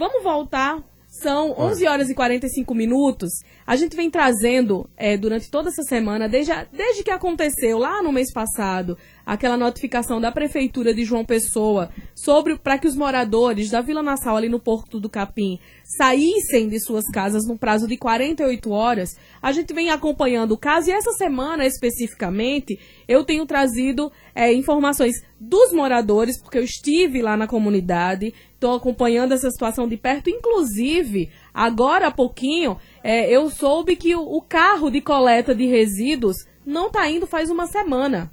Vamos voltar são 11 horas e 45 minutos. A gente vem trazendo é, durante toda essa semana, desde, a, desde que aconteceu lá no mês passado, aquela notificação da Prefeitura de João Pessoa sobre para que os moradores da Vila Nassau, ali no Porto do Capim, saíssem de suas casas no prazo de 48 horas. A gente vem acompanhando o caso e essa semana especificamente eu tenho trazido é, informações dos moradores, porque eu estive lá na comunidade, estou acompanhando essa situação de perto. Inclusive, agora há pouquinho, é, eu soube que o, o, carro de coleta de resíduos não está indo faz uma semana.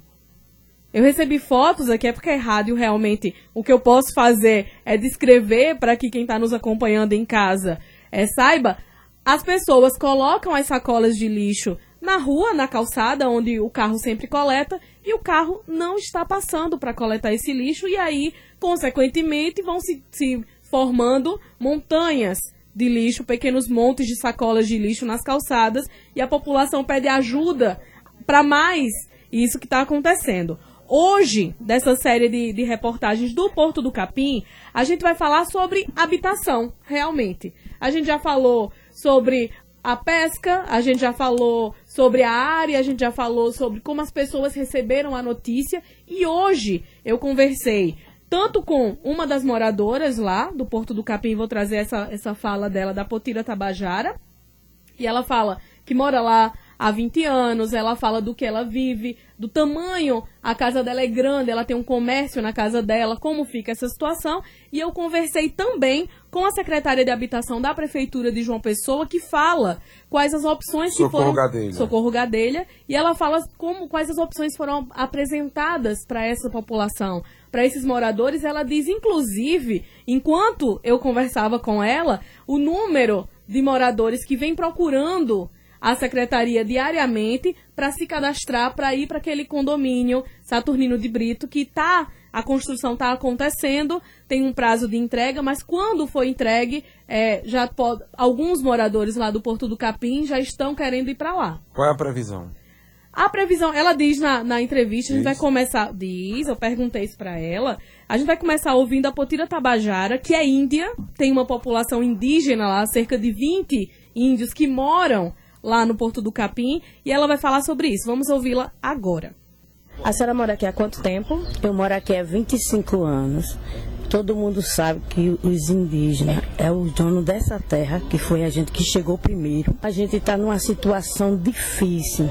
Eu recebi fotos aqui, é porque é rádio realmente. O que eu posso fazer é descrever para que quem está nos acompanhando em casa é, saiba. As pessoas colocam as sacolas de lixo na rua, na calçada, onde o carro sempre coleta, e o carro não está passando para coletar esse lixo, e aí, consequentemente, vão se, se formando montanhas de lixo, pequenos montes de sacolas de lixo nas calçadas, e a população pede ajuda para mais isso que está acontecendo. Hoje, dessa série de, de reportagens do Porto do Capim, a gente vai falar sobre habitação, realmente. A gente já falou sobre a pesca, a gente já falou sobre a área, a gente já falou sobre como as pessoas receberam a notícia e hoje eu conversei tanto com uma das moradoras lá do Porto do Capim, vou trazer essa, essa fala dela da Potira Tabajara, e ela fala que mora lá há 20 anos, ela fala do que ela vive, do tamanho, a casa dela é grande, ela tem um comércio na casa dela, como fica essa situação. E eu conversei também com a secretária de habitação da prefeitura de João Pessoa, que fala quais as opções Socorro que foram Gadelha. Socorro Gadelha, e ela fala como quais as opções foram apresentadas para essa população, para esses moradores. Ela diz inclusive, enquanto eu conversava com ela, o número de moradores que vem procurando a secretaria diariamente para se cadastrar para ir para aquele condomínio Saturnino de Brito que tá a construção está acontecendo, tem um prazo de entrega, mas quando for entregue, é, já pode, alguns moradores lá do Porto do Capim já estão querendo ir para lá. Qual é a previsão? A previsão, ela diz na, na entrevista, a gente vai começar, diz, eu perguntei isso para ela, a gente vai começar ouvindo a Potira Tabajara, que é índia, tem uma população indígena lá, cerca de 20 índios que moram lá no Porto do Capim, e ela vai falar sobre isso. Vamos ouvi-la agora. A senhora mora aqui há quanto tempo? Eu moro aqui há 25 anos. Todo mundo sabe que os indígenas é o dono dessa terra, que foi a gente que chegou primeiro. A gente está numa situação difícil.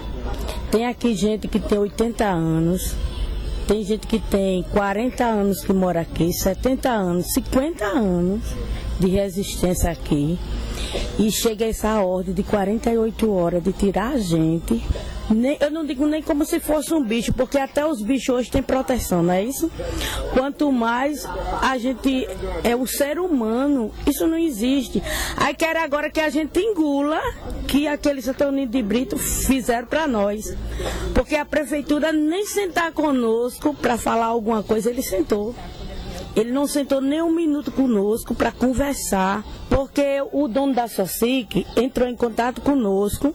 Tem aqui gente que tem 80 anos, tem gente que tem 40 anos que mora aqui, 70 anos, 50 anos de resistência aqui. E chega essa ordem de 48 horas de tirar a gente. Nem, eu não digo nem como se fosse um bicho, porque até os bichos hoje têm proteção, não é isso? Quanto mais a gente é o ser humano, isso não existe. Aí quer agora que a gente engula que aquele Saturnino de Brito fizeram para nós. Porque a prefeitura nem sentar conosco para falar alguma coisa, ele sentou. Ele não sentou nem um minuto conosco para conversar, porque o dono da SOCIC entrou em contato conosco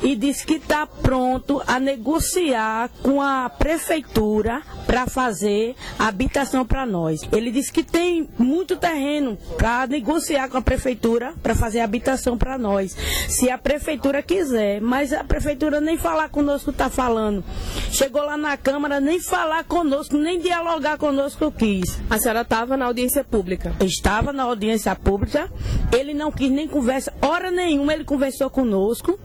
e disse que está pronto a negociar com a prefeitura para fazer habitação para nós. Ele disse que tem muito terreno para negociar com a prefeitura para fazer habitação para nós, se a prefeitura quiser. Mas a prefeitura nem falar conosco está falando. Chegou lá na Câmara, nem falar conosco, nem dialogar conosco quis. A senhora estava na audiência pública? Estava na audiência pública. Ele não quis nem conversa, hora nenhuma ele conversou conosco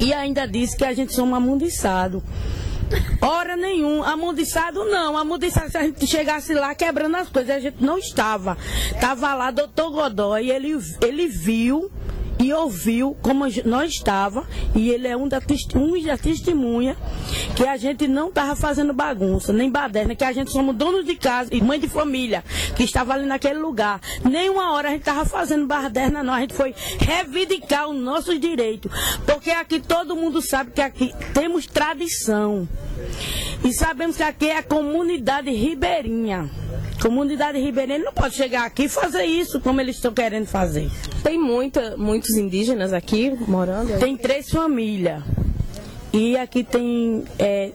e ainda disse que a gente somos amundiçado. Hora nenhuma, amundiçado não, amundiçado se a gente chegasse lá quebrando as coisas, a gente não estava. Estava lá doutor Godoy, ele, ele viu e ouviu como nós estava e ele é um da, um da testemunha que a gente não estava fazendo bagunça, nem baderna, que a gente somos donos de casa e mãe de família, que estava ali naquele lugar. Nem uma hora a gente estava fazendo baderna, não. A gente foi reivindicar os nossos direitos. Porque aqui todo mundo sabe que aqui temos tradição. E sabemos que aqui é a comunidade ribeirinha. Comunidade ribeirinha não pode chegar aqui e fazer isso como eles estão querendo fazer. Tem muita, muitos indígenas aqui morando? Tem três famílias. E aqui tem é,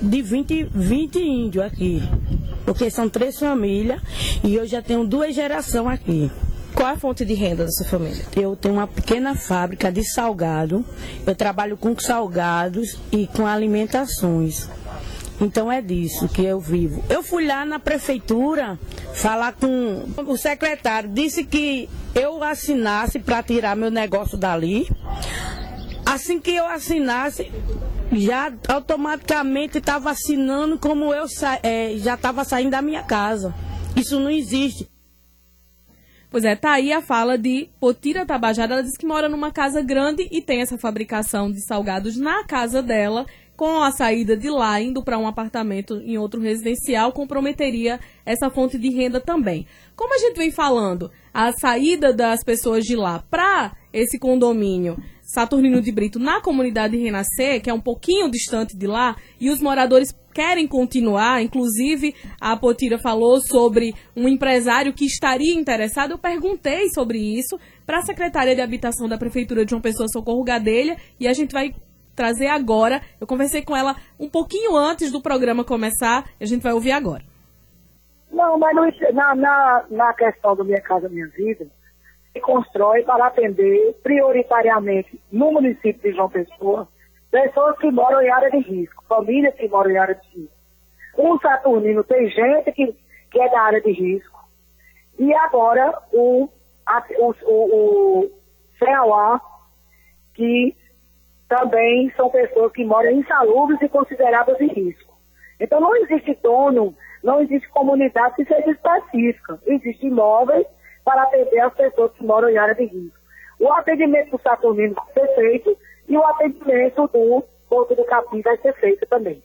de 20, 20 índios aqui. Porque são três famílias e eu já tenho duas gerações aqui. Qual é a fonte de renda da sua família? Eu tenho uma pequena fábrica de salgado. Eu trabalho com salgados e com alimentações. Então é disso que eu vivo. Eu fui lá na prefeitura falar com o secretário, disse que eu assinasse para tirar meu negócio dali. Assim que eu assinasse, já automaticamente estava assinando como eu é, já estava saindo da minha casa. Isso não existe. Pois é, tá aí a fala de Potira Tabajara. Ela diz que mora numa casa grande e tem essa fabricação de salgados na casa dela. Com a saída de lá, indo para um apartamento em outro residencial, comprometeria essa fonte de renda também. Como a gente vem falando, a saída das pessoas de lá para esse condomínio Saturnino de Brito na comunidade Renascer, que é um pouquinho distante de lá, e os moradores querem continuar, inclusive a Potira falou sobre um empresário que estaria interessado. Eu perguntei sobre isso para a secretária de Habitação da Prefeitura de João Pessoa Socorro Gadelha e a gente vai trazer agora. Eu conversei com ela um pouquinho antes do programa começar, a gente vai ouvir agora. Não, mas na, na, na questão do Minha Casa Minha Vida, se constrói para atender prioritariamente no município de João Pessoa pessoas que moram em área de risco, famílias que moram em área de risco. O Saturnino tem gente que, que é da área de risco. E agora o, a, o, o, o CEUA, que também são pessoas que moram insalubres e consideradas de risco. Então não existe dono, não existe comunidade que seja específica. Existem imóveis para atender as pessoas que moram em área de risco. O atendimento do Saturnino vai ser feito e o atendimento do Porto do Capim vai ser feito também.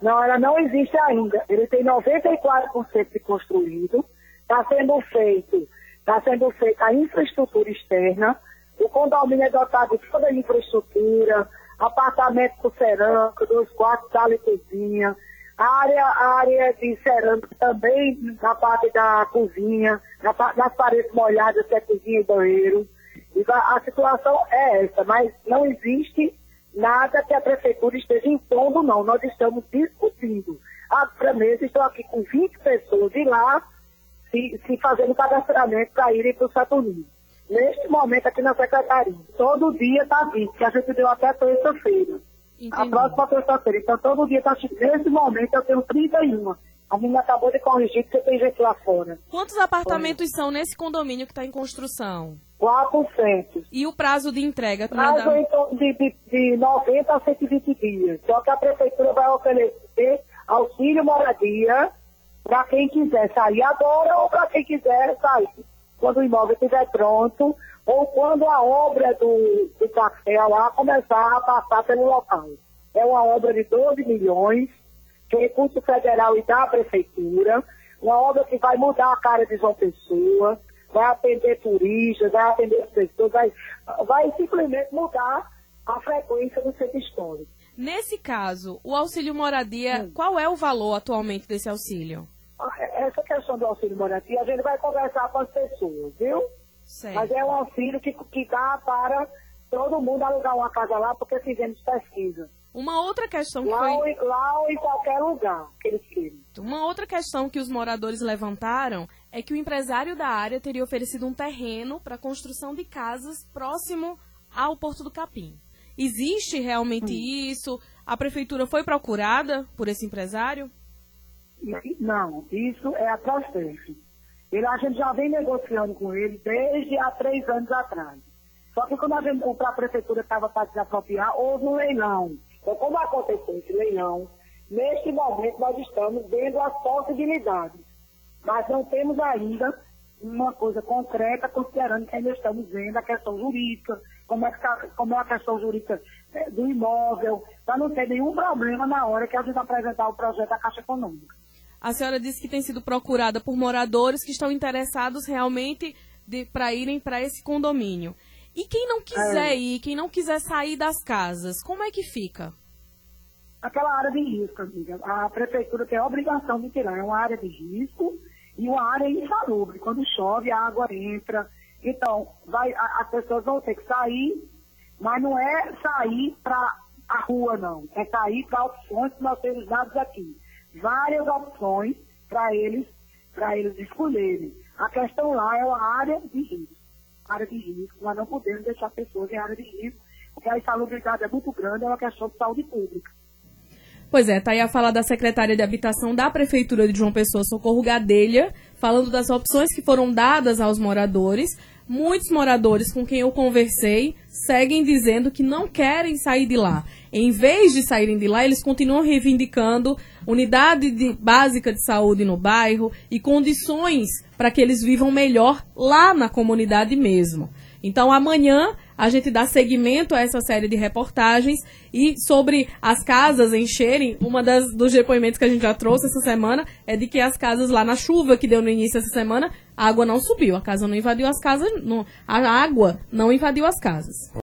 Não, ela não existe ainda. Ele tem 94% de construído. Está sendo feito, está sendo feita a infraestrutura externa. O condomínio é dotado de toda a infraestrutura, apartamento com cerâmica, dois quartos, sala e cozinha, a área, a área de cerâmica também na parte da cozinha, na, nas paredes molhadas, que é cozinha e banheiro. E a, a situação é essa, mas não existe nada que a prefeitura esteja impondo, não. Nós estamos discutindo. Agora mesmo estou aqui com 20 pessoas de lá se, se fazendo cadastramento para irem para o Saturnino. Neste momento aqui na secretaria. Todo dia está 20, que a gente deu até terça-feira. A próxima terça-feira. Então todo dia está Nesse momento eu tenho 31. A menina acabou de corrigir que você tem gente lá fora. Quantos apartamentos Foi. são nesse condomínio que está em construção? 400. E o prazo de entrega? Prazo de, de, de 90 a 120 dias. Só que a prefeitura vai oferecer auxílio moradia para quem quiser sair agora ou para quem quiser sair quando o imóvel estiver pronto ou quando a obra do, do café lá começar a passar pelo local. É uma obra de 12 milhões, que é recurso federal e da prefeitura, uma obra que vai mudar a cara de João Pessoa, vai atender turistas, vai atender as pessoas, vai, vai simplesmente mudar a frequência do centro histórico. Nesse caso, o auxílio moradia, hum. qual é o valor atualmente desse auxílio? Ah, essa questão do auxílio moradia, a gente vai conversar com as pessoas, viu? Certo. Mas é um auxílio que, que dá para todo mundo alugar uma casa lá, porque fizemos pesquisa. Uma outra questão que lá foi... Ou, lá ou em qualquer lugar que eles queiram. Uma outra questão que os moradores levantaram é que o empresário da área teria oferecido um terreno para construção de casas próximo ao Porto do Capim. Existe realmente hum. isso? A prefeitura foi procurada por esse empresário? Não, isso é a. Ele, a gente já vem negociando com ele desde há três anos atrás. Só que quando a, gente, a prefeitura estava para desapropriar, houve um leilão. Então, como aconteceu esse leilão, neste momento nós estamos vendo as possibilidades. Mas não temos ainda uma coisa concreta, considerando que ainda estamos vendo a questão jurídica, como é, que tá, como é a questão jurídica é, do imóvel, para não ter nenhum problema na hora que a gente apresentar o projeto da Caixa Econômica. A senhora disse que tem sido procurada por moradores que estão interessados realmente para irem para esse condomínio. E quem não quiser é. ir, quem não quiser sair das casas, como é que fica? Aquela área de risco, amiga. A prefeitura tem a obrigação de tirar. É uma área de risco e uma área insalubre. Quando chove, a água entra. Então, vai, a, as pessoas vão ter que sair, mas não é sair para a rua, não. É sair para opções que nós temos dados aqui várias opções para eles eles escolherem. A questão lá é a área de risco. Área de risco, nós não podemos deixar pessoas em área de risco, porque a insalubridade é muito grande, é uma questão de saúde pública. Pois é, tá aí a fala da secretária de Habitação da Prefeitura de João Pessoa, Socorro Gadelha, falando das opções que foram dadas aos moradores. Muitos moradores com quem eu conversei seguem dizendo que não querem sair de lá. Em vez de saírem de lá, eles continuam reivindicando unidade de, básica de saúde no bairro e condições para que eles vivam melhor lá na comunidade mesmo. Então, amanhã a gente dá seguimento a essa série de reportagens e sobre as casas encherem, uma das dos depoimentos que a gente já trouxe essa semana é de que as casas lá na chuva que deu no início dessa semana, a água não subiu, a casa não invadiu as casas, não, a água não invadiu as casas.